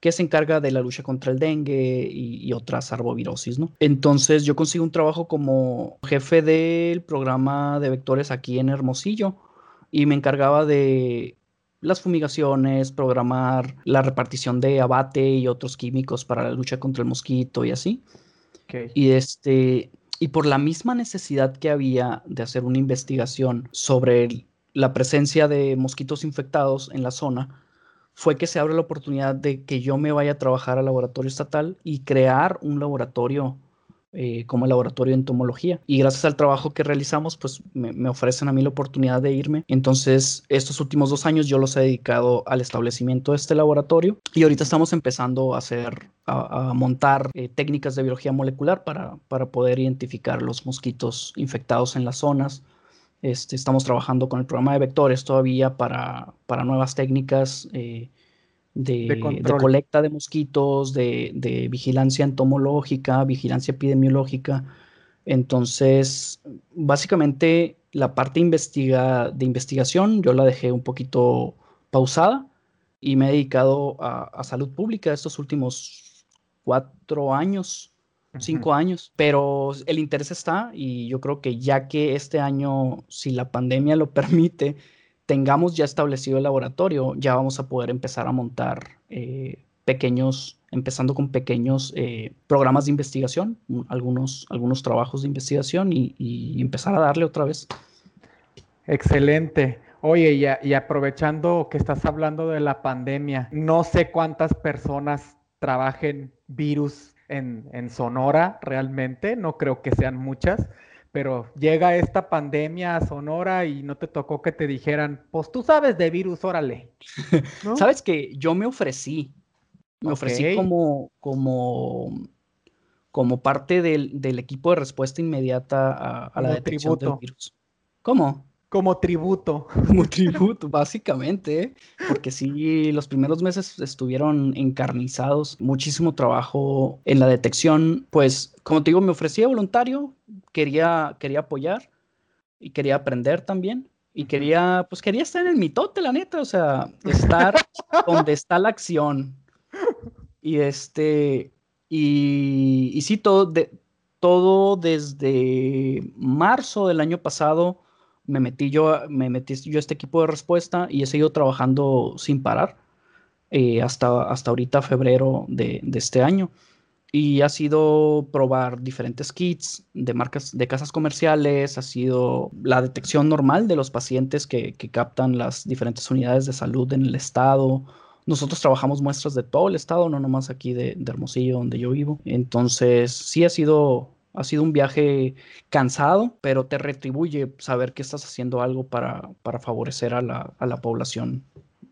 que se encarga de la lucha contra el dengue y, y, otras arbovirosis, ¿no? Entonces yo consigo un trabajo como jefe del programa de vectores aquí en Hermosillo y me encargaba de las fumigaciones, programar la repartición de abate y otros químicos para la lucha contra el mosquito y así. Y este y por la misma necesidad que había de hacer una investigación sobre la presencia de mosquitos infectados en la zona, fue que se abre la oportunidad de que yo me vaya a trabajar al laboratorio estatal y crear un laboratorio eh, como laboratorio de entomología. Y gracias al trabajo que realizamos, pues me, ofrecen a mí la oportunidad de irme. Entonces, estos últimos dos años yo los he dedicado al establecimiento de este laboratorio y ahorita estamos empezando a hacer, a, montar eh, técnicas de biología molecular para, para poder identificar los mosquitos infectados en las zonas. Este, estamos trabajando con el programa de vectores todavía para, para nuevas técnicas. Eh, de, colecta de mosquitos, de, vigilancia entomológica, vigilancia epidemiológica. Entonces, básicamente la parte investiga, de investigación yo la dejé un poquito pausada y me he dedicado a, salud pública estos últimos cuatro años, cinco años, pero el interés está y yo creo que ya que este año, si la pandemia lo permite, tengamos ya establecido el laboratorio, ya vamos a poder empezar a montar eh, pequeños, empezando con pequeños eh, programas de investigación, algunos, algunos trabajos de investigación y, empezar a darle otra vez. Excelente. Oye, y, aprovechando que estás hablando de la pandemia, no sé cuántas personas trabajen virus en, en Sonora realmente, no creo que sean muchas pero llega esta pandemia a Sonora y no te tocó que te dijeran, pues tú sabes de virus, órale. Sabes que yo me ofrecí, me ofrecí como, como, como parte del, equipo de respuesta inmediata a, la detección del virus. ¿Cómo? Como tributo. Como tributo, básicamente, ¿eh? porque sí, los primeros meses estuvieron encarnizados, muchísimo trabajo en la detección, pues como te digo, me ofrecía voluntario, quería, quería apoyar y quería aprender también. Y quería, pues quería estar en el mitote, la neta, o sea, estar donde está la acción. Y este, y, y sí, todo, de, todo desde marzo del año pasado me metí yo, me metí yo este equipo de respuesta y he seguido trabajando sin parar eh, hasta, hasta ahorita febrero de, de, este año. Y ha sido probar diferentes kits de marcas de casas comerciales, ha sido la detección normal de los pacientes que, que captan las diferentes unidades de salud en el estado, nosotros trabajamos muestras de todo el estado, no nomás aquí de, de, Hermosillo, donde yo vivo. Entonces, sí ha sido ha sido un viaje cansado, pero te retribuye saber que estás haciendo algo para, favorecer a la, población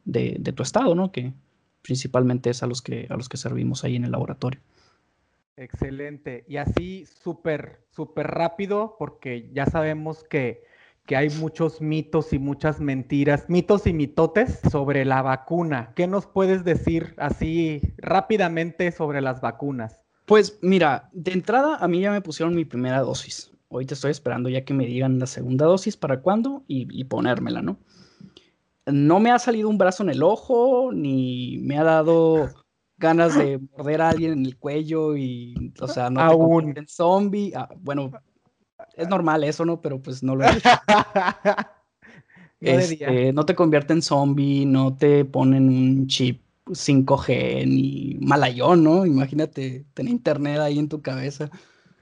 de, tu estado, ¿no? Que principalmente es a los que, a los que servimos ahí en el laboratorio. Excelente. Y así súper, súper rápido, porque ya sabemos que, que, hay muchos mitos y muchas mentiras, mitos y mitotes sobre la vacuna. ¿Qué nos puedes decir así rápidamente sobre las vacunas? Pues mira, de entrada a mí ya me pusieron mi primera dosis. Ahorita estoy esperando ya que me digan la segunda dosis para cuándo y, ponérmela, ¿no? No me ha salido un brazo en el ojo, ni me ha dado ganas de morder a alguien en el cuello y, o sea, no te convierte en zombie. Ah, bueno, es normal eso, ¿no? Pero pues no lo he hecho. Este, no te convierte en zombie, no te ponen un chip 5G ni malayón, ¿no? Imagínate tener internet ahí en tu cabeza.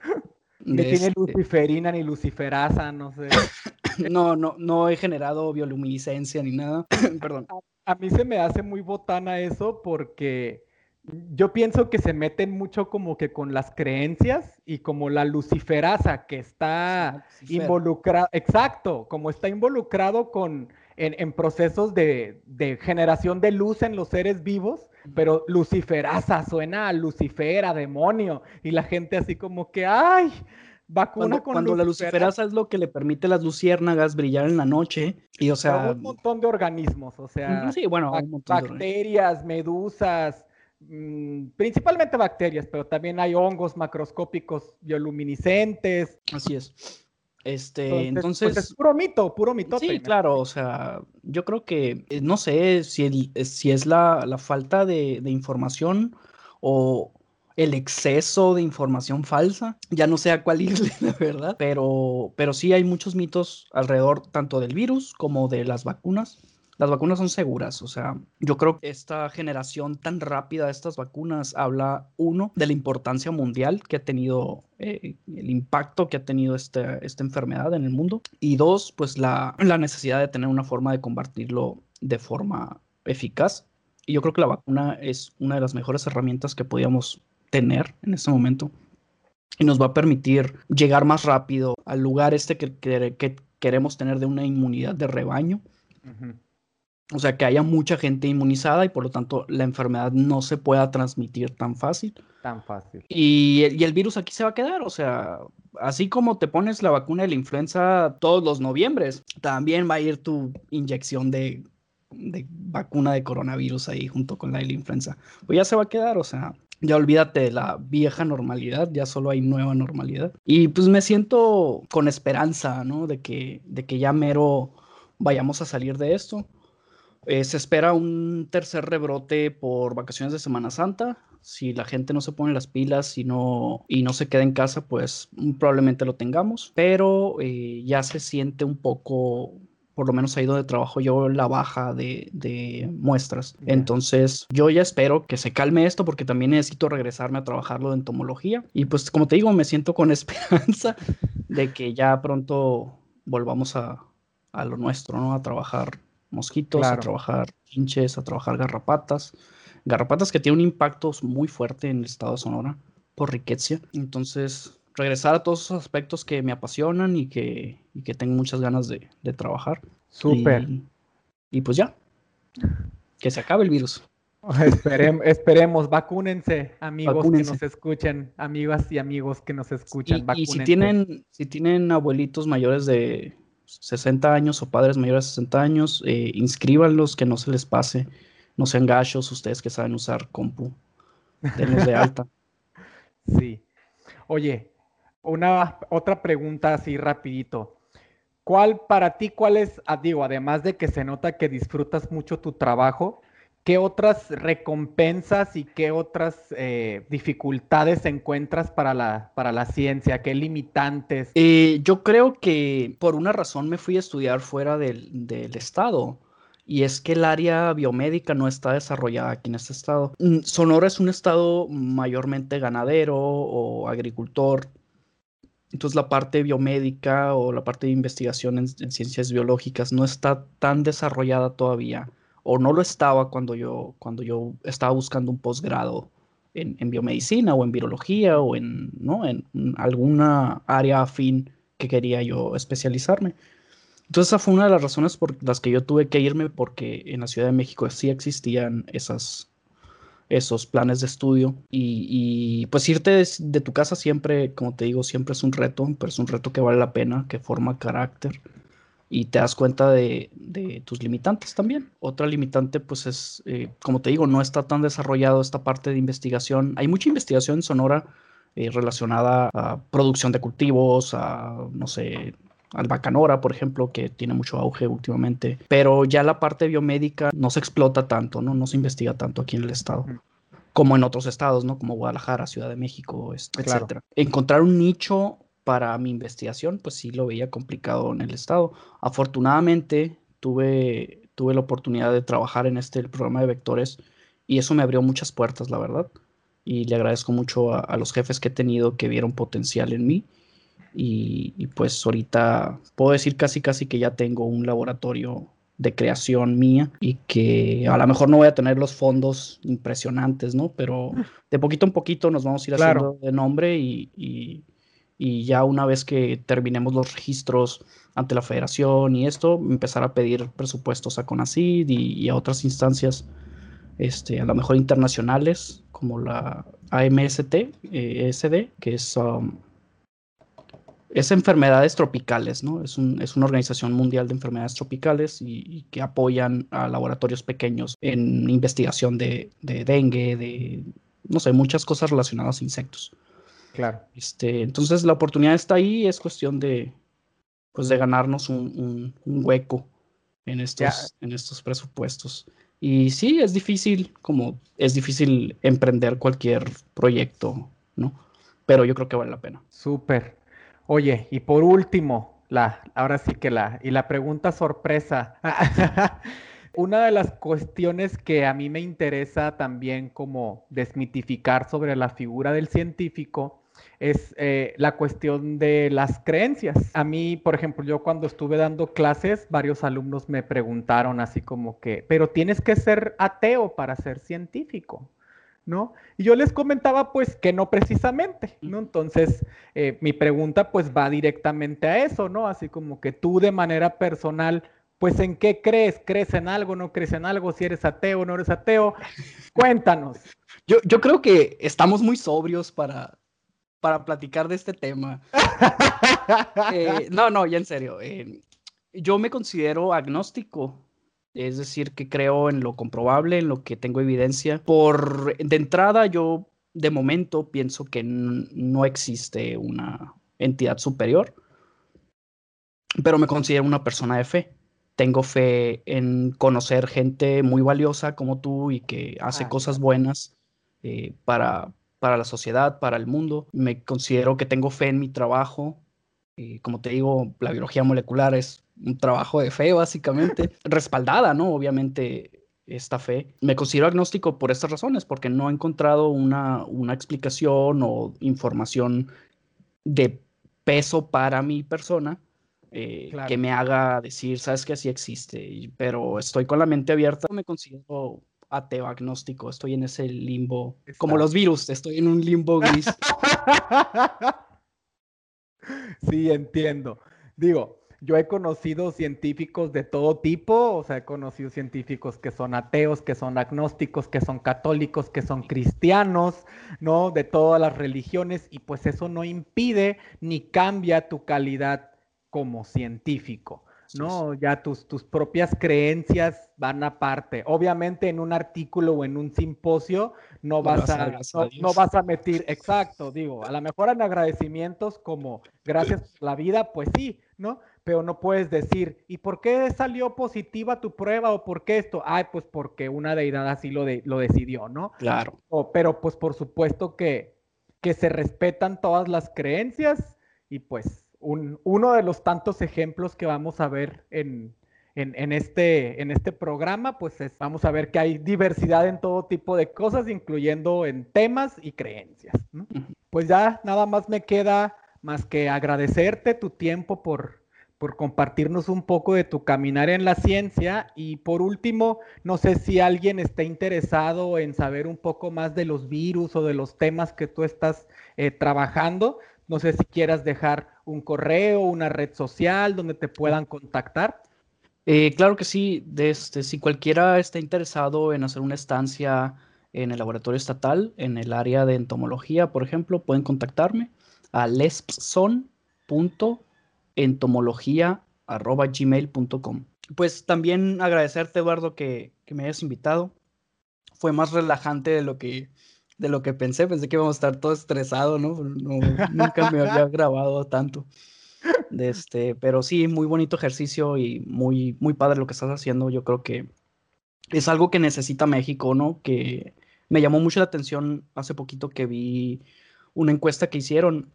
Ni tiene este luciferina ni luciferasa, no sé. no, no, no he generado bioluminiscencia ni nada. Perdón. A, mí se me hace muy botana eso porque yo pienso que se meten mucho como que con las creencias y como la luciferasa que está involucrada, exacto, como está involucrado con en, procesos de, generación de luz en los seres vivos, pero luciferaza, suena a Lucifer, a demonio, y la gente así como que, ¡ay! Vacuna cuando, con cuando la luciferasa es lo que le permite a las luciérnagas brillar en la noche y o sea un montón de organismos o sea sí, bueno, bacterias medusas principalmente bacterias pero también hay hongos macroscópicos bioluminiscentes. Así es. Este, entonces, pues, es puro mito, puro mito. Sí, claro, o sea, yo creo que, eh, no sé si, eh, si es la, falta de, información o el exceso de información falsa, ya no sé a cuál irle, la verdad, pero, pero sí hay muchos mitos alrededor tanto del virus como de las vacunas las vacunas son seguras. O sea, yo creo que esta generación tan rápida de estas vacunas habla, uno, de la importancia mundial que ha tenido, eh, el impacto que ha tenido esta, esta enfermedad en el mundo. Y dos, pues la, la necesidad de tener una forma de combatirlo de forma eficaz. Y yo creo que la vacuna es una de las mejores herramientas que podíamos tener en este momento y nos va a permitir llegar más rápido al lugar este que, que, queremos tener de una inmunidad de rebaño. O sea, que haya mucha gente inmunizada y por lo tanto la enfermedad no se pueda transmitir tan fácil. Tan fácil. Y, y, el virus aquí se va a quedar. O sea, así como te pones la vacuna de la influenza todos los noviembres, también va a ir tu inyección de, de vacuna de coronavirus ahí junto con la de la influenza. Pues ya se va a quedar. O sea, ya olvídate de la vieja normalidad, ya solo hay nueva normalidad. Y pues me siento con esperanza, ¿no? De que, de que ya mero vayamos a salir de esto. Eh, se espera un tercer rebrote por vacaciones de Semana Santa. Si la gente no se pone las pilas y no, y no se queda en casa, pues probablemente lo tengamos. Pero eh, ya se siente un poco, por lo menos ha ido de trabajo yo, la baja de, muestras. Entonces yo ya espero que se calme esto porque también necesito regresarme a trabajarlo de entomología. Y pues como te digo, me siento con esperanza de que ya pronto volvamos a, a lo nuestro, ¿no? A trabajar mosquitos, a trabajar hinches, a trabajar garrapatas. Garrapatas que tienen un impacto muy fuerte en el estado de Sonora por riqueza. Entonces, regresar a todos esos aspectos que me apasionan y que, que tengo muchas ganas de, trabajar. Súper. Y, pues ya, que se acabe el virus. esperemos, vacúnense, amigos que nos escuchen, amigas y amigos que nos escuchan. Y, y, si tienen, si tienen abuelitos mayores de 60 años o padres mayores de 60 años, eh, inscríbanlos, que no se les pase, no sean gachos, ustedes que saben usar compu, denlos de alta. Sí. Oye, una otra pregunta así rapidito. ¿Cuál para ti, cuál es, ah, digo, además de que se nota que disfrutas mucho tu trabajo, ¿qué otras recompensas y qué otras eh, dificultades encuentras para la, para la ciencia? ¿Qué limitantes? Eh, yo creo que por una razón me fui a estudiar fuera del, estado. Y es que el área biomédica no está desarrollada aquí en este estado. Mm, Sonora es un estado mayormente ganadero o agricultor. Entonces la parte biomédica o la parte de investigación en ciencias biológicas no está tan desarrollada todavía o no lo estaba cuando yo, cuando yo estaba buscando un posgrado en, biomedicina o en virología o en, ¿no? en alguna área afín que quería yo especializarme. Entonces esa fue una de las razones por las que yo tuve que irme porque en la Ciudad de México sí existían esas, esos planes de estudio y, pues irte de, tu casa siempre, como te digo, siempre es un reto, pero es un reto que vale la pena, que forma carácter y te das cuenta de, tus limitantes también. Otra limitante, pues es, eh, como te digo, no está tan desarrollado esta parte de investigación. Hay mucha investigación en Sonora eh, relacionada a producción de cultivos, a, no sé, al bacanora, por ejemplo, que tiene mucho auge últimamente. Pero ya la parte biomédica no se explota tanto, ¿no? No se investiga tanto aquí en el estado. Como en otros estados, ¿no? Como Guadalajara, Ciudad de México, etc. Encontrar un nicho para mi investigación, pues sí lo veía complicado en el estado. Afortunadamente tuve, tuve la oportunidad de trabajar en este programa de vectores y eso me abrió muchas puertas, la verdad. Y le agradezco mucho a, los jefes que he tenido que vieron potencial en mí. Y, y, pues ahorita puedo decir casi casi que ya tengo un laboratorio de creación mía y que a lo mejor no voy a tener los fondos impresionantes, ¿no? Pero de poquito en poquito nos vamos a ir haciendo de nombre y, y ya una vez que terminemos los registros ante la federación y esto, empezar a pedir presupuestos a CONACID y, a otras instancias, este, a lo mejor internacionales, como la AMST, eh, SD, que es, um, es enfermedades tropicales, ¿no? Es, un, es, una organización mundial de enfermedades tropicales y, que apoyan a laboratorios pequeños en investigación de, de dengue, de, no sé, muchas cosas relacionadas a insectos. Claro. Este, entonces la oportunidad está ahí, es cuestión de, pues, de ganarnos un, hueco en estos, en estos presupuestos. Y sí, es difícil, como es difícil emprender cualquier proyecto, ¿no? Pero yo creo que vale la pena. Súper. Oye, y por último, la, ahora sí que la, y la pregunta sorpresa. Una de las cuestiones que a mí me interesa también como desmitificar sobre la figura del científico es eh, la cuestión de las creencias. A mí, por ejemplo, yo cuando estuve dando clases, varios alumnos me preguntaron así como que, pero tienes que ser ateo para ser científico. ¿no? Y yo les comentaba pues que no precisamente, ¿no? Entonces, eh, mi pregunta pues va directamente a eso, ¿no? Así como que tú de manera personal, pues en qué crees, crees en algo, no crees en algo, si eres ateo no eres ateo, cuéntanos. Yo, yo creo que estamos muy sobrios para, para platicar de este tema. Eh, no, no, ya en serio. Eh, yo me considero agnóstico es decir, que creo en lo comprobable, en lo que tengo evidencia. Por de entrada, yo de momento pienso que no existe una entidad superior, pero me considero una persona de fe. Tengo fe en conocer gente muy valiosa como tú y que hace ah, cosas buenas eh, para, para la sociedad, para el mundo. Me considero que tengo fe en mi trabajo. y como te digo, la biología molecular es un trabajo de fe, básicamente, respaldada, ¿no? Obviamente esta fe. Me considero agnóstico por estas razones, porque no he encontrado una, una explicación o información de peso para mi persona eh, que me haga decir, sabes que así existe, pero estoy con la mente abierta, me considero ateo agnóstico, estoy en ese limbo, como los virus, estoy en un limbo gris. sí, entiendo. Digo, yo he conocido científicos de todo tipo, o sea, he conocido científicos que son ateos, que son agnósticos, que son católicos, que son cristianos, ¿no? De todas las religiones, y pues eso no impide ni cambia tu calidad como científico. ¿No? Ya tus, tus propias creencias van aparte. Obviamente en un artículo o en un simposio no vas, a, no, vas a meter, exacto, digo, a lo mejor en agradecimientos como gracias por la vida, pues sí, ¿no? pero no puedes decir, ¿y por qué salió positiva tu prueba o por qué esto? Ay, pues porque una deidad así lo, de, lo decidió, ¿no? Claro. pero pues por supuesto que, que se respetan todas las creencias y pues un, uno de los tantos ejemplos que vamos a ver en, en, este, en este programa, pues es, vamos a ver que hay diversidad en todo tipo de cosas, incluyendo en temas y creencias. Pues ya nada más me queda más que agradecerte tu tiempo por, por compartirnos un poco de tu caminar en la ciencia. Y por último, no sé si alguien está interesado en saber un poco más de los virus o de los temas que tú estás eh, trabajando. No sé si quieras dejar un correo, una red social donde te puedan contactar. Eh, claro que sí. Este, si cualquiera está interesado en hacer una estancia en el laboratorio estatal, en el área de entomología, por ejemplo, pueden contactarme a lespson.com entomología.gmail.com. Pues también agradecerte, Eduardo, que, me hayas invitado. Fue más relajante de lo que, de lo que pensé. Pensé que íbamos a estar todo estresado, ¿no? nunca me había grabado tanto. De este, pero sí, muy bonito ejercicio y muy, muy padre lo que estás haciendo. Yo creo que es algo que necesita México, ¿no? Que me llamó mucho la atención hace poquito que vi una encuesta que hicieron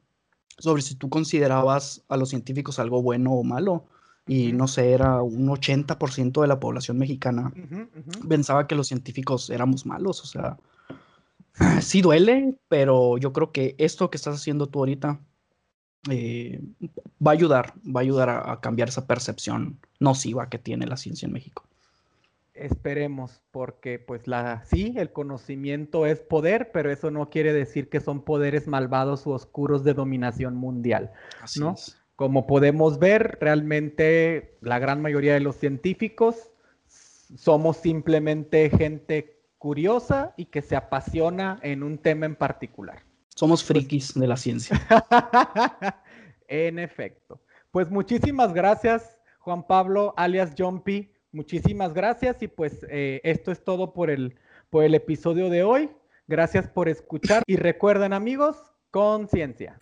sobre si tú considerabas a los científicos algo bueno o malo. Y no sé, era un 80% de la población mexicana pensaba que los científicos éramos malos. O sea, sí duele, pero yo creo que esto que estás haciendo tú ahorita eh, va a ayudar, va a ayudar a cambiar esa percepción nociva que tiene la ciencia en México. Esperemos, porque pues la sí, el conocimiento es poder, pero eso no quiere decir que son poderes malvados u oscuros de dominación mundial, ¿no? Como podemos ver, realmente la gran mayoría de los científicos somos simplemente gente curiosa y que se apasiona en un tema en particular. Somos pues frikis de la ciencia. en efecto. Pues muchísimas gracias, Juan Pablo, alias Jumpy Muchísimas gracias y pues eh, esto es todo por el, por el episodio de hoy. Gracias por escuchar y recuerden amigos, conciencia.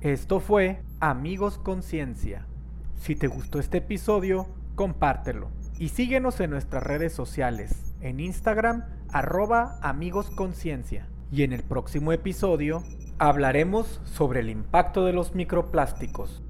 Esto fue Amigos Conciencia. Si te gustó este episodio, compártelo y síguenos en nuestras redes sociales, en Instagram, arroba Amigos Conciencia. Y en el próximo episodio hablaremos sobre el impacto de los microplásticos.